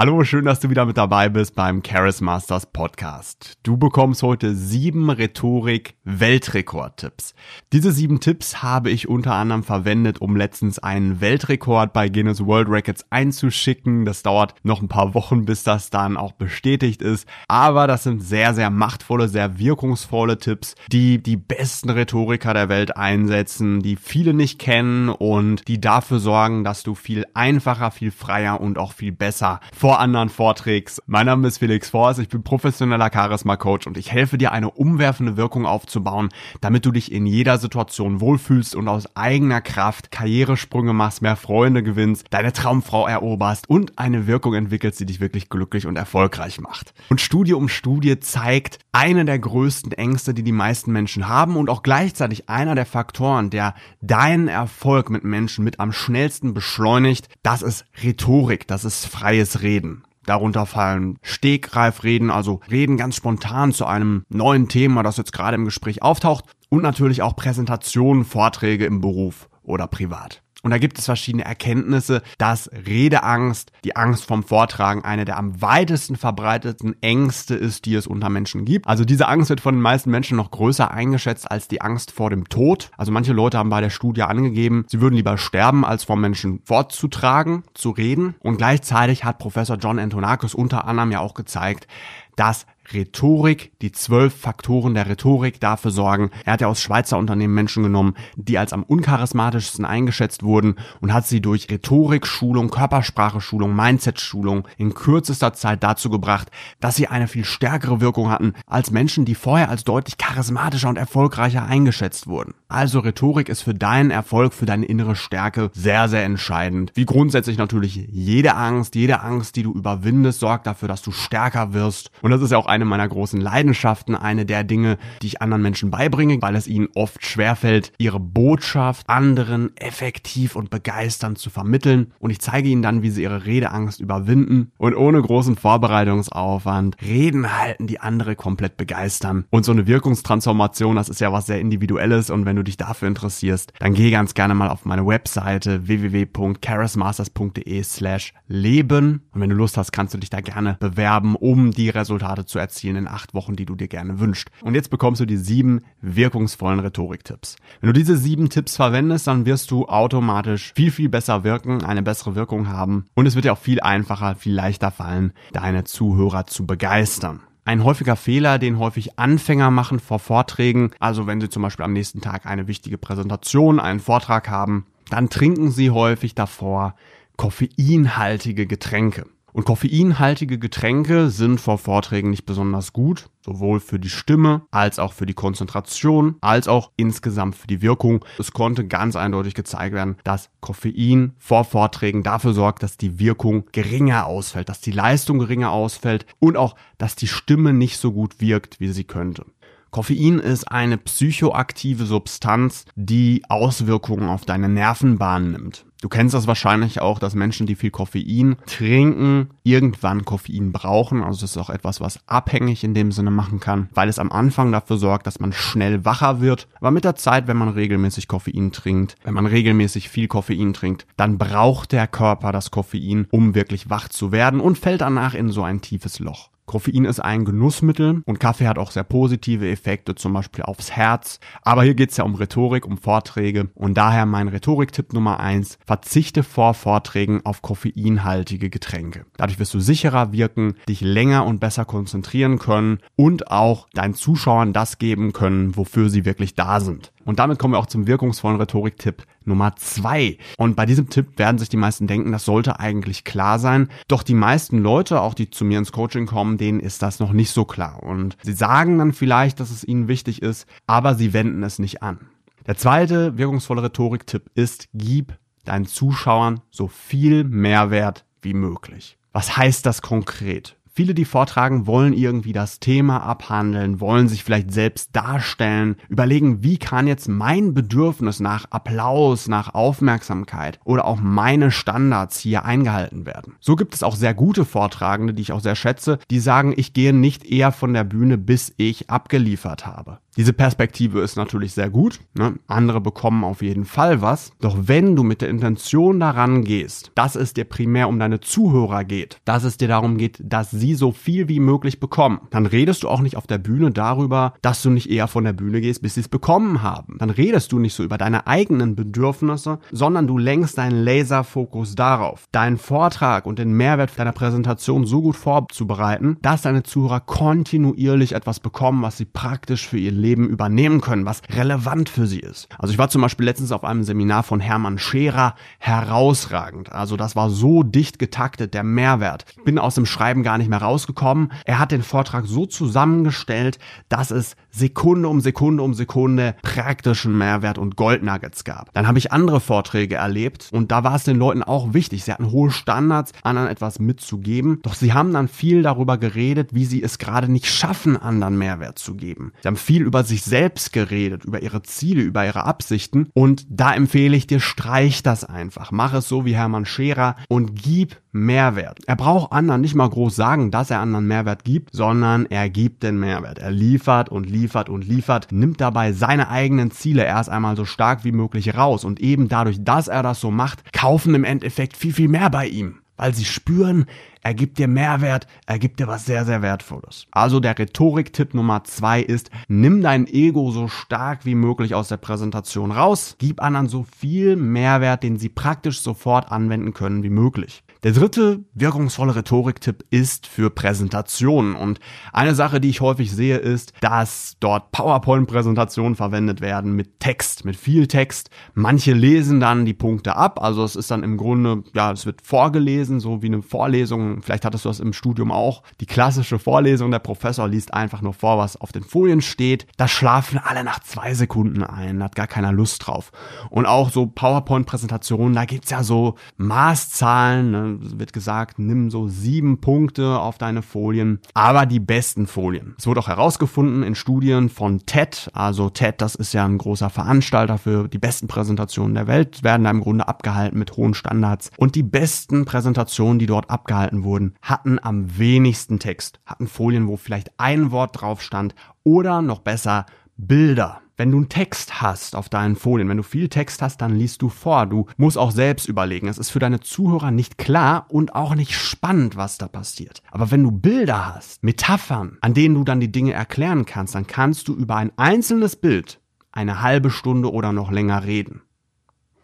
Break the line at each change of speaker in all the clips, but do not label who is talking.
Hallo, schön, dass du wieder mit dabei bist beim Charis Masters Podcast. Du bekommst heute sieben Rhetorik-Weltrekord-Tipps. Diese sieben Tipps habe ich unter anderem verwendet, um letztens einen Weltrekord bei Guinness World Records einzuschicken. Das dauert noch ein paar Wochen, bis das dann auch bestätigt ist. Aber das sind sehr, sehr machtvolle, sehr wirkungsvolle Tipps, die die besten Rhetoriker der Welt einsetzen, die viele nicht kennen und die dafür sorgen, dass du viel einfacher, viel freier und auch viel besser vor anderen vorträgst. Mein Name ist Felix Forst, ich bin professioneller Charisma-Coach und ich helfe dir, eine umwerfende Wirkung aufzubauen, damit du dich in jeder Situation wohlfühlst und aus eigener Kraft Karrieresprünge machst, mehr Freunde gewinnst, deine Traumfrau eroberst und eine Wirkung entwickelst, die dich wirklich glücklich und erfolgreich macht. Und Studie um Studie zeigt, eine der größten Ängste, die die meisten Menschen haben und auch gleichzeitig einer der Faktoren, der deinen Erfolg mit Menschen mit am schnellsten beschleunigt, das ist Rhetorik, das ist freies Reden. Reden. Darunter fallen Stegreifreden, also Reden ganz spontan zu einem neuen Thema, das jetzt gerade im Gespräch auftaucht und natürlich auch Präsentationen, Vorträge im Beruf oder privat. Und da gibt es verschiedene Erkenntnisse, dass Redeangst, die Angst vom Vortragen, eine der am weitesten verbreiteten Ängste ist, die es unter Menschen gibt. Also diese Angst wird von den meisten Menschen noch größer eingeschätzt als die Angst vor dem Tod. Also manche Leute haben bei der Studie angegeben, sie würden lieber sterben, als vor Menschen vorzutragen, zu reden. Und gleichzeitig hat Professor John Antonakis unter anderem ja auch gezeigt, dass Rhetorik, die zwölf Faktoren der Rhetorik dafür sorgen. Er hat ja aus Schweizer Unternehmen Menschen genommen, die als am uncharismatischsten eingeschätzt wurden und hat sie durch Rhetorik-Schulung, Körpersprache-Schulung, Mindset-Schulung in kürzester Zeit dazu gebracht, dass sie eine viel stärkere Wirkung hatten als Menschen, die vorher als deutlich charismatischer und erfolgreicher eingeschätzt wurden. Also Rhetorik ist für deinen Erfolg, für deine innere Stärke sehr, sehr entscheidend. Wie grundsätzlich natürlich jede Angst, jede Angst, die du überwindest, sorgt dafür, dass du stärker wirst. Und das ist ja auch ein eine meiner großen Leidenschaften, eine der Dinge, die ich anderen Menschen beibringe, weil es ihnen oft schwerfällt, ihre Botschaft anderen effektiv und begeisternd zu vermitteln. Und ich zeige ihnen dann, wie sie ihre Redeangst überwinden und ohne großen Vorbereitungsaufwand Reden halten, die andere komplett begeistern. Und so eine Wirkungstransformation, das ist ja was sehr Individuelles und wenn du dich dafür interessierst, dann geh ganz gerne mal auf meine Webseite www.charismasters.de slash leben und wenn du Lust hast, kannst du dich da gerne bewerben, um die Resultate zu erzielen in acht Wochen, die du dir gerne wünschst. Und jetzt bekommst du die sieben wirkungsvollen Rhetoriktipps. Wenn du diese sieben Tipps verwendest, dann wirst du automatisch viel, viel besser wirken, eine bessere Wirkung haben und es wird dir auch viel einfacher, viel leichter fallen, deine Zuhörer zu begeistern. Ein häufiger Fehler, den häufig Anfänger machen vor Vorträgen, also wenn sie zum Beispiel am nächsten Tag eine wichtige Präsentation, einen Vortrag haben, dann trinken sie häufig davor koffeinhaltige Getränke. Und koffeinhaltige Getränke sind vor Vorträgen nicht besonders gut, sowohl für die Stimme als auch für die Konzentration, als auch insgesamt für die Wirkung. Es konnte ganz eindeutig gezeigt werden, dass Koffein vor Vorträgen dafür sorgt, dass die Wirkung geringer ausfällt, dass die Leistung geringer ausfällt und auch, dass die Stimme nicht so gut wirkt, wie sie könnte. Koffein ist eine psychoaktive Substanz, die Auswirkungen auf deine Nervenbahn nimmt. Du kennst das wahrscheinlich auch, dass Menschen, die viel Koffein trinken, irgendwann Koffein brauchen. Also das ist auch etwas, was abhängig in dem Sinne machen kann, weil es am Anfang dafür sorgt, dass man schnell wacher wird. Aber mit der Zeit, wenn man regelmäßig Koffein trinkt, wenn man regelmäßig viel Koffein trinkt, dann braucht der Körper das Koffein, um wirklich wach zu werden und fällt danach in so ein tiefes Loch. Koffein ist ein Genussmittel und Kaffee hat auch sehr positive Effekte, zum Beispiel aufs Herz. Aber hier geht es ja um Rhetorik, um Vorträge und daher mein Rhetoriktipp Nummer eins: verzichte vor Vorträgen auf koffeinhaltige Getränke. Dadurch wirst du sicherer wirken, dich länger und besser konzentrieren können und auch deinen Zuschauern das geben können, wofür sie wirklich da sind. Und damit kommen wir auch zum wirkungsvollen Rhetoriktipp Nummer zwei. Und bei diesem Tipp werden sich die meisten denken, das sollte eigentlich klar sein. Doch die meisten Leute, auch die zu mir ins Coaching kommen, denen ist das noch nicht so klar. Und sie sagen dann vielleicht, dass es ihnen wichtig ist, aber sie wenden es nicht an. Der zweite wirkungsvolle Rhetoriktipp ist, gib deinen Zuschauern so viel Mehrwert wie möglich. Was heißt das konkret? Viele, die vortragen, wollen irgendwie das Thema abhandeln, wollen sich vielleicht selbst darstellen, überlegen, wie kann jetzt mein Bedürfnis nach Applaus, nach Aufmerksamkeit oder auch meine Standards hier eingehalten werden. So gibt es auch sehr gute Vortragende, die ich auch sehr schätze, die sagen, ich gehe nicht eher von der Bühne, bis ich abgeliefert habe. Diese Perspektive ist natürlich sehr gut. Ne? Andere bekommen auf jeden Fall was. Doch wenn du mit der Intention daran gehst, dass es dir primär um deine Zuhörer geht, dass es dir darum geht, dass sie so viel wie möglich bekommen, dann redest du auch nicht auf der Bühne darüber, dass du nicht eher von der Bühne gehst, bis sie es bekommen haben. Dann redest du nicht so über deine eigenen Bedürfnisse, sondern du lenkst deinen Laserfokus darauf, deinen Vortrag und den Mehrwert deiner Präsentation so gut vorzubereiten, dass deine Zuhörer kontinuierlich etwas bekommen, was sie praktisch für ihr Leben übernehmen können, was relevant für sie ist. Also ich war zum Beispiel letztens auf einem Seminar von Hermann Scherer, herausragend. Also das war so dicht getaktet, der Mehrwert. Ich bin aus dem Schreiben gar nicht mehr rausgekommen. Er hat den Vortrag so zusammengestellt, dass es Sekunde um Sekunde um Sekunde praktischen Mehrwert und Goldnuggets gab. Dann habe ich andere Vorträge erlebt und da war es den Leuten auch wichtig. Sie hatten hohe Standards, anderen etwas mitzugeben. Doch sie haben dann viel darüber geredet, wie sie es gerade nicht schaffen, anderen Mehrwert zu geben. Sie haben viel über sich selbst geredet, über ihre Ziele, über ihre Absichten und da empfehle ich dir, streich das einfach. Mach es so wie Hermann Scherer und gib Mehrwert. Er braucht anderen nicht mal groß sagen, dass er anderen Mehrwert gibt, sondern er gibt den Mehrwert. Er liefert und liefert und liefert, nimmt dabei seine eigenen Ziele erst einmal so stark wie möglich raus und eben dadurch, dass er das so macht, kaufen im Endeffekt viel, viel mehr bei ihm weil sie spüren, er gibt dir Mehrwert, er gibt dir was sehr, sehr Wertvolles. Also der Rhetorik-Tipp Nummer zwei ist, nimm dein Ego so stark wie möglich aus der Präsentation raus, gib anderen so viel Mehrwert, den sie praktisch sofort anwenden können wie möglich. Der dritte wirkungsvolle Rhetoriktipp ist für Präsentationen. Und eine Sache, die ich häufig sehe, ist, dass dort PowerPoint-Präsentationen verwendet werden mit Text, mit viel Text. Manche lesen dann die Punkte ab. Also es ist dann im Grunde, ja, es wird vorgelesen, so wie eine Vorlesung. Vielleicht hattest du das im Studium auch. Die klassische Vorlesung, der Professor liest einfach nur vor, was auf den Folien steht. Da schlafen alle nach zwei Sekunden ein, hat gar keiner Lust drauf. Und auch so PowerPoint-Präsentationen, da gibt's ja so Maßzahlen, ne? Wird gesagt, nimm so sieben Punkte auf deine Folien, aber die besten Folien. Es wurde auch herausgefunden in Studien von TED, also TED, das ist ja ein großer Veranstalter für die besten Präsentationen der Welt, werden da im Grunde abgehalten mit hohen Standards. Und die besten Präsentationen, die dort abgehalten wurden, hatten am wenigsten Text, hatten Folien, wo vielleicht ein Wort drauf stand oder noch besser Bilder. Wenn du einen Text hast auf deinen Folien, wenn du viel Text hast, dann liest du vor. Du musst auch selbst überlegen. Es ist für deine Zuhörer nicht klar und auch nicht spannend, was da passiert. Aber wenn du Bilder hast, Metaphern, an denen du dann die Dinge erklären kannst, dann kannst du über ein einzelnes Bild eine halbe Stunde oder noch länger reden.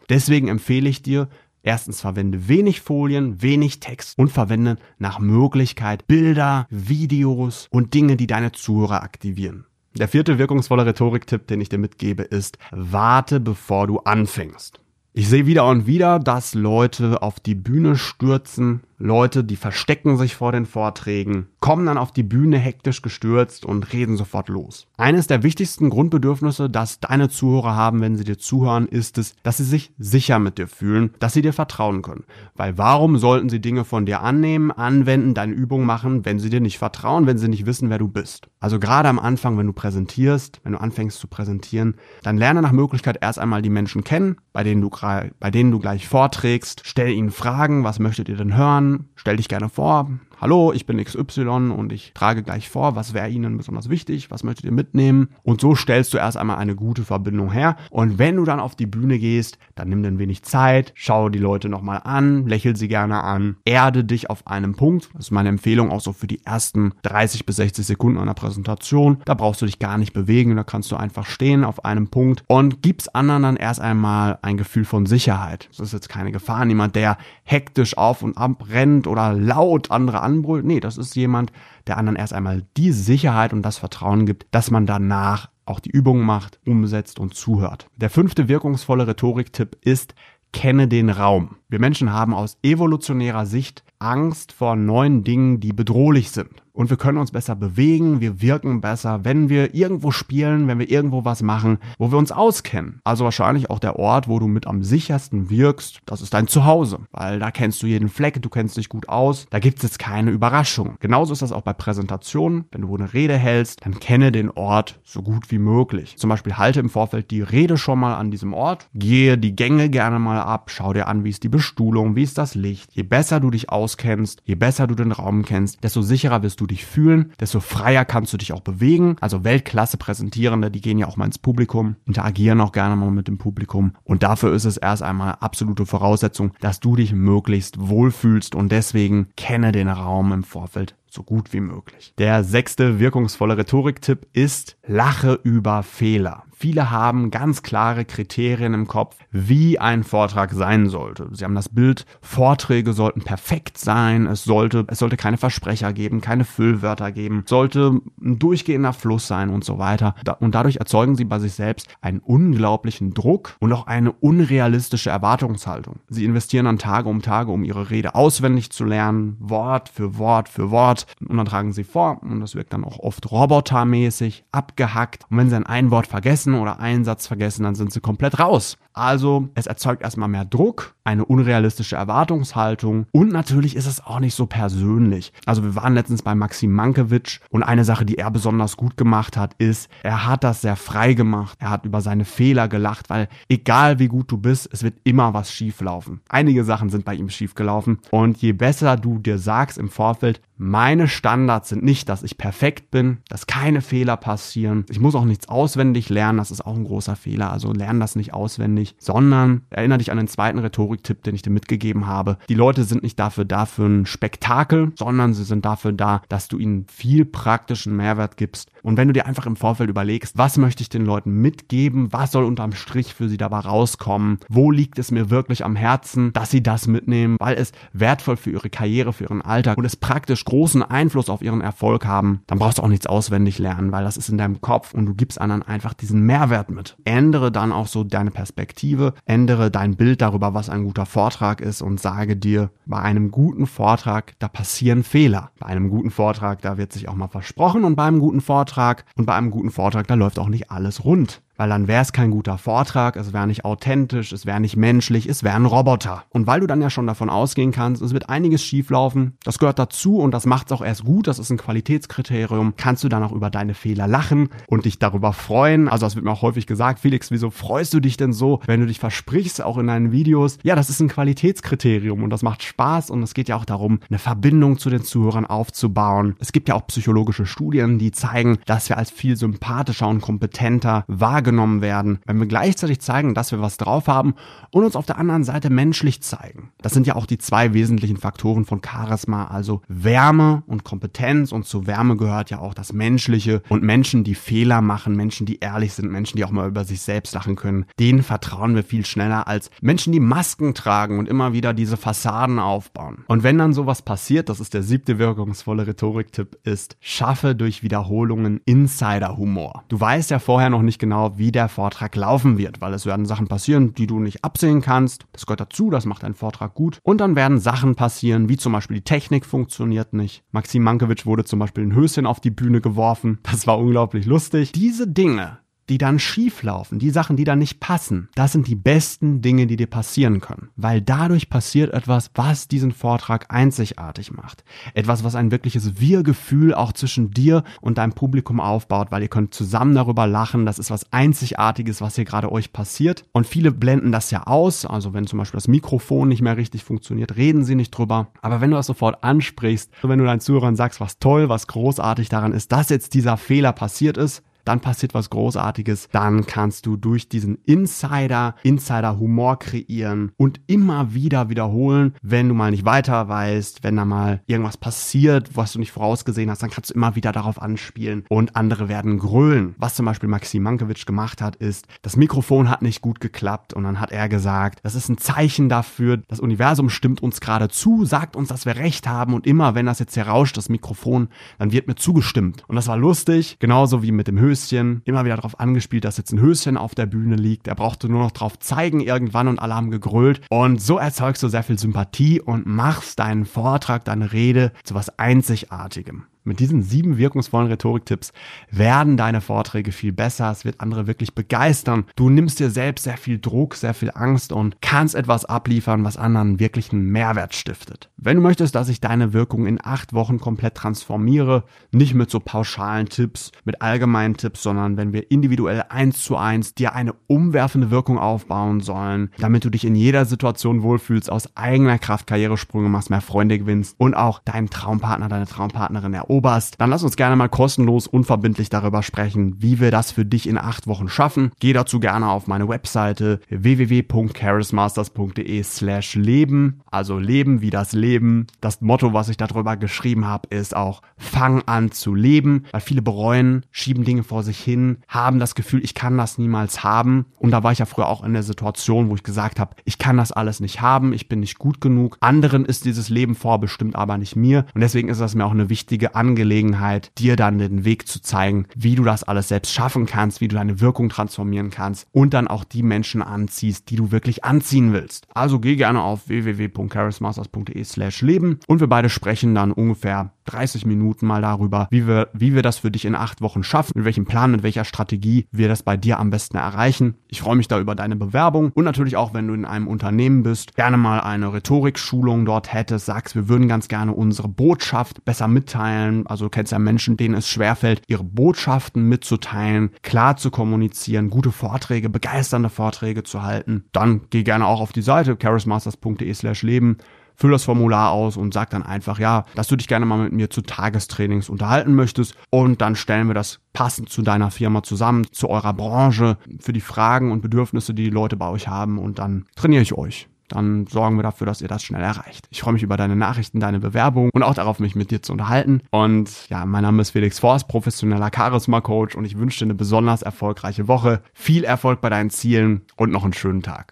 Deswegen empfehle ich dir, Erstens verwende wenig Folien, wenig Text und verwende nach Möglichkeit Bilder, Videos und Dinge, die deine Zuhörer aktivieren. Der vierte wirkungsvolle Rhetoriktipp, den ich dir mitgebe, ist, warte bevor du anfängst. Ich sehe wieder und wieder, dass Leute auf die Bühne stürzen, Leute, die verstecken sich vor den Vorträgen, kommen dann auf die Bühne hektisch gestürzt und reden sofort los. Eines der wichtigsten Grundbedürfnisse, das deine Zuhörer haben, wenn sie dir zuhören, ist es, dass sie sich sicher mit dir fühlen, dass sie dir vertrauen können. Weil warum sollten sie Dinge von dir annehmen, anwenden, deine Übung machen, wenn sie dir nicht vertrauen, wenn sie nicht wissen, wer du bist? Also gerade am Anfang, wenn du präsentierst, wenn du anfängst zu präsentieren, dann lerne nach Möglichkeit erst einmal die Menschen kennen, bei denen du, bei denen du gleich vorträgst, stell ihnen Fragen, was möchtet ihr denn hören? stell dich gerne vor, hallo, ich bin XY und ich trage gleich vor, was wäre Ihnen besonders wichtig, was möchtet ihr mitnehmen. Und so stellst du erst einmal eine gute Verbindung her. Und wenn du dann auf die Bühne gehst, dann nimm ein wenig Zeit, schau die Leute nochmal an, lächel sie gerne an, erde dich auf einem Punkt. Das ist meine Empfehlung auch so für die ersten 30 bis 60 Sekunden einer Präsentation. Da brauchst du dich gar nicht bewegen, da kannst du einfach stehen auf einem Punkt und gibst anderen dann erst einmal ein Gefühl von Sicherheit. Das ist jetzt keine Gefahr. Niemand, der hektisch auf und ab rennt oder laut andere anbrüllt. Nee, das ist jemand, der anderen erst einmal die Sicherheit und das Vertrauen gibt, dass man danach auch die Übungen macht, umsetzt und zuhört. Der fünfte wirkungsvolle Rhetoriktipp ist, kenne den Raum. Wir Menschen haben aus evolutionärer Sicht Angst vor neuen Dingen, die bedrohlich sind und wir können uns besser bewegen, wir wirken besser, wenn wir irgendwo spielen, wenn wir irgendwo was machen, wo wir uns auskennen. Also wahrscheinlich auch der Ort, wo du mit am sichersten wirkst, das ist dein Zuhause, weil da kennst du jeden Fleck, du kennst dich gut aus, da gibt es jetzt keine Überraschung. Genauso ist das auch bei Präsentationen, wenn du eine Rede hältst, dann kenne den Ort so gut wie möglich. Zum Beispiel halte im Vorfeld die Rede schon mal an diesem Ort, gehe die Gänge gerne mal ab, schau dir an, wie ist die Bestuhlung, wie ist das Licht. Je besser du dich auskennst, je besser du den Raum kennst, desto sicherer wirst du du dich fühlen, desto freier kannst du dich auch bewegen. Also Weltklasse Präsentierende, die gehen ja auch mal ins Publikum, interagieren auch gerne mal mit dem Publikum. Und dafür ist es erst einmal absolute Voraussetzung, dass du dich möglichst wohlfühlst und deswegen kenne den Raum im Vorfeld so gut wie möglich. Der sechste wirkungsvolle Rhetoriktipp ist, lache über Fehler. Viele haben ganz klare Kriterien im Kopf, wie ein Vortrag sein sollte. Sie haben das Bild, Vorträge sollten perfekt sein, es sollte, es sollte keine Versprecher geben, keine Füllwörter geben, sollte ein durchgehender Fluss sein und so weiter. Und dadurch erzeugen sie bei sich selbst einen unglaublichen Druck und auch eine unrealistische Erwartungshaltung. Sie investieren dann Tage um Tage, um ihre Rede auswendig zu lernen, Wort für Wort für Wort und dann tragen sie vor und das wirkt dann auch oft robotermäßig, abgehackt. Und wenn sie ein Wort vergessen oder einen Satz vergessen, dann sind sie komplett raus. Also es erzeugt erstmal mehr Druck, eine unrealistische Erwartungshaltung und natürlich ist es auch nicht so persönlich. Also wir waren letztens bei Maxim Mankiewicz und eine Sache, die er besonders gut gemacht hat, ist, er hat das sehr frei gemacht. Er hat über seine Fehler gelacht, weil egal wie gut du bist, es wird immer was schief laufen. Einige Sachen sind bei ihm schief gelaufen und je besser du dir sagst im Vorfeld, meine Standards sind nicht, dass ich perfekt bin, dass keine Fehler passieren. Ich muss auch nichts auswendig lernen, das ist auch ein großer Fehler. Also lern das nicht auswendig, sondern erinnere dich an den zweiten Rhetoriktipp, den ich dir mitgegeben habe. Die Leute sind nicht dafür da für ein Spektakel, sondern sie sind dafür da, dass du ihnen viel praktischen Mehrwert gibst. Und wenn du dir einfach im Vorfeld überlegst, was möchte ich den Leuten mitgeben, was soll unterm Strich für sie dabei rauskommen, wo liegt es mir wirklich am Herzen, dass sie das mitnehmen, weil es wertvoll für ihre Karriere, für ihren Alltag und es praktisch großen Einfluss auf ihren Erfolg haben, dann brauchst du auch nichts auswendig lernen, weil das ist in deinem Kopf und du gibst anderen einfach diesen Mehrwert mit. Ändere dann auch so deine Perspektive, ändere dein Bild darüber, was ein guter Vortrag ist und sage dir, bei einem guten Vortrag, da passieren Fehler. Bei einem guten Vortrag, da wird sich auch mal versprochen und bei einem guten Vortrag und bei einem guten Vortrag, da läuft auch nicht alles rund weil dann wäre es kein guter Vortrag, es wäre nicht authentisch, es wäre nicht menschlich, es wäre ein Roboter. Und weil du dann ja schon davon ausgehen kannst, es wird einiges schieflaufen, das gehört dazu und das macht es auch erst gut, das ist ein Qualitätskriterium, kannst du dann auch über deine Fehler lachen und dich darüber freuen. Also das wird mir auch häufig gesagt, Felix, wieso freust du dich denn so, wenn du dich versprichst, auch in deinen Videos? Ja, das ist ein Qualitätskriterium und das macht Spaß und es geht ja auch darum, eine Verbindung zu den Zuhörern aufzubauen. Es gibt ja auch psychologische Studien, die zeigen, dass wir als viel sympathischer und kompetenter wahrgenommen wahrgenommen werden, wenn wir gleichzeitig zeigen, dass wir was drauf haben und uns auf der anderen Seite menschlich zeigen. Das sind ja auch die zwei wesentlichen Faktoren von Charisma, also Wärme und Kompetenz und zu Wärme gehört ja auch das Menschliche und Menschen, die Fehler machen, Menschen, die ehrlich sind, Menschen, die auch mal über sich selbst lachen können, denen vertrauen wir viel schneller als Menschen, die Masken tragen und immer wieder diese Fassaden aufbauen. Und wenn dann sowas passiert, das ist der siebte wirkungsvolle Rhetoriktipp, ist, schaffe durch Wiederholungen Insider-Humor. Du weißt ja vorher noch nicht genau, wie der Vortrag laufen wird, weil es werden Sachen passieren, die du nicht absehen kannst. Das gehört dazu, das macht einen Vortrag gut. Und dann werden Sachen passieren, wie zum Beispiel die Technik funktioniert nicht. Maxim Mankiewicz wurde zum Beispiel ein Höschen auf die Bühne geworfen. Das war unglaublich lustig. Diese Dinge, die dann schief laufen, die Sachen, die dann nicht passen, das sind die besten Dinge, die dir passieren können. Weil dadurch passiert etwas, was diesen Vortrag einzigartig macht. Etwas, was ein wirkliches Wir-Gefühl auch zwischen dir und deinem Publikum aufbaut, weil ihr könnt zusammen darüber lachen. Das ist was Einzigartiges, was hier gerade euch passiert. Und viele blenden das ja aus. Also wenn zum Beispiel das Mikrofon nicht mehr richtig funktioniert, reden sie nicht drüber. Aber wenn du das sofort ansprichst, wenn du deinen Zuhörern sagst, was toll, was großartig daran ist, dass jetzt dieser Fehler passiert ist, dann passiert was Großartiges, dann kannst du durch diesen Insider, Insider-Humor kreieren und immer wieder wiederholen, wenn du mal nicht weiter weißt, wenn da mal irgendwas passiert, was du nicht vorausgesehen hast, dann kannst du immer wieder darauf anspielen und andere werden grölen. Was zum Beispiel Maxim Mankiewicz gemacht hat, ist, das Mikrofon hat nicht gut geklappt und dann hat er gesagt, das ist ein Zeichen dafür, das Universum stimmt uns gerade zu, sagt uns, dass wir recht haben und immer, wenn das jetzt hier das Mikrofon, dann wird mir zugestimmt. Und das war lustig, genauso wie mit dem Höchst Höschen, immer wieder darauf angespielt, dass jetzt ein Höschen auf der Bühne liegt. Er brauchte nur noch drauf zeigen irgendwann und alle haben gegrölt. Und so erzeugst du sehr viel Sympathie und machst deinen Vortrag, deine Rede zu was Einzigartigem. Mit diesen sieben wirkungsvollen Rhetoriktipps werden deine Vorträge viel besser. Es wird andere wirklich begeistern. Du nimmst dir selbst sehr viel Druck, sehr viel Angst und kannst etwas abliefern, was anderen wirklich einen Mehrwert stiftet. Wenn du möchtest, dass ich deine Wirkung in acht Wochen komplett transformiere, nicht mit so pauschalen Tipps, mit allgemeinen Tipps, sondern wenn wir individuell eins zu eins dir eine umwerfende Wirkung aufbauen sollen, damit du dich in jeder Situation wohlfühlst, aus eigener Kraft Karrieresprünge machst, mehr Freunde gewinnst und auch deinen Traumpartner, deine Traumpartnerin eroberst, eroberst, dann lass uns gerne mal kostenlos, unverbindlich darüber sprechen, wie wir das für dich in acht Wochen schaffen. Geh dazu gerne auf meine Webseite www.charismasters.de slash leben, also leben wie das Leben. Das Motto, was ich darüber geschrieben habe, ist auch fang an zu leben, weil viele bereuen, schieben Dinge vor sich hin, haben das Gefühl, ich kann das niemals haben. Und da war ich ja früher auch in der Situation, wo ich gesagt habe, ich kann das alles nicht haben, ich bin nicht gut genug. Anderen ist dieses Leben vorbestimmt, aber nicht mir. Und deswegen ist das mir auch eine wichtige Angelegenheit, dir dann den Weg zu zeigen, wie du das alles selbst schaffen kannst, wie du deine Wirkung transformieren kannst und dann auch die Menschen anziehst, die du wirklich anziehen willst. Also geh gerne auf www.charismasters.de slash leben und wir beide sprechen dann ungefähr 30 Minuten mal darüber, wie wir, wie wir das für dich in acht Wochen schaffen, mit welchem Plan, mit welcher Strategie wir das bei dir am besten erreichen. Ich freue mich da über deine Bewerbung und natürlich auch, wenn du in einem Unternehmen bist, gerne mal eine Rhetorikschulung dort hättest, sagst, wir würden ganz gerne unsere Botschaft besser mitteilen. Also du kennst ja Menschen, denen es schwerfällt, ihre Botschaften mitzuteilen, klar zu kommunizieren, gute Vorträge, begeisternde Vorträge zu halten. Dann geh gerne auch auf die Seite charismasters.de slash leben füll das Formular aus und sag dann einfach, ja, dass du dich gerne mal mit mir zu Tagestrainings unterhalten möchtest und dann stellen wir das passend zu deiner Firma zusammen, zu eurer Branche, für die Fragen und Bedürfnisse, die die Leute bei euch haben und dann trainiere ich euch. Dann sorgen wir dafür, dass ihr das schnell erreicht. Ich freue mich über deine Nachrichten, deine Bewerbung und auch darauf, mich mit dir zu unterhalten. Und ja, mein Name ist Felix Forst, professioneller Charisma-Coach und ich wünsche dir eine besonders erfolgreiche Woche, viel Erfolg bei deinen Zielen und noch einen schönen Tag.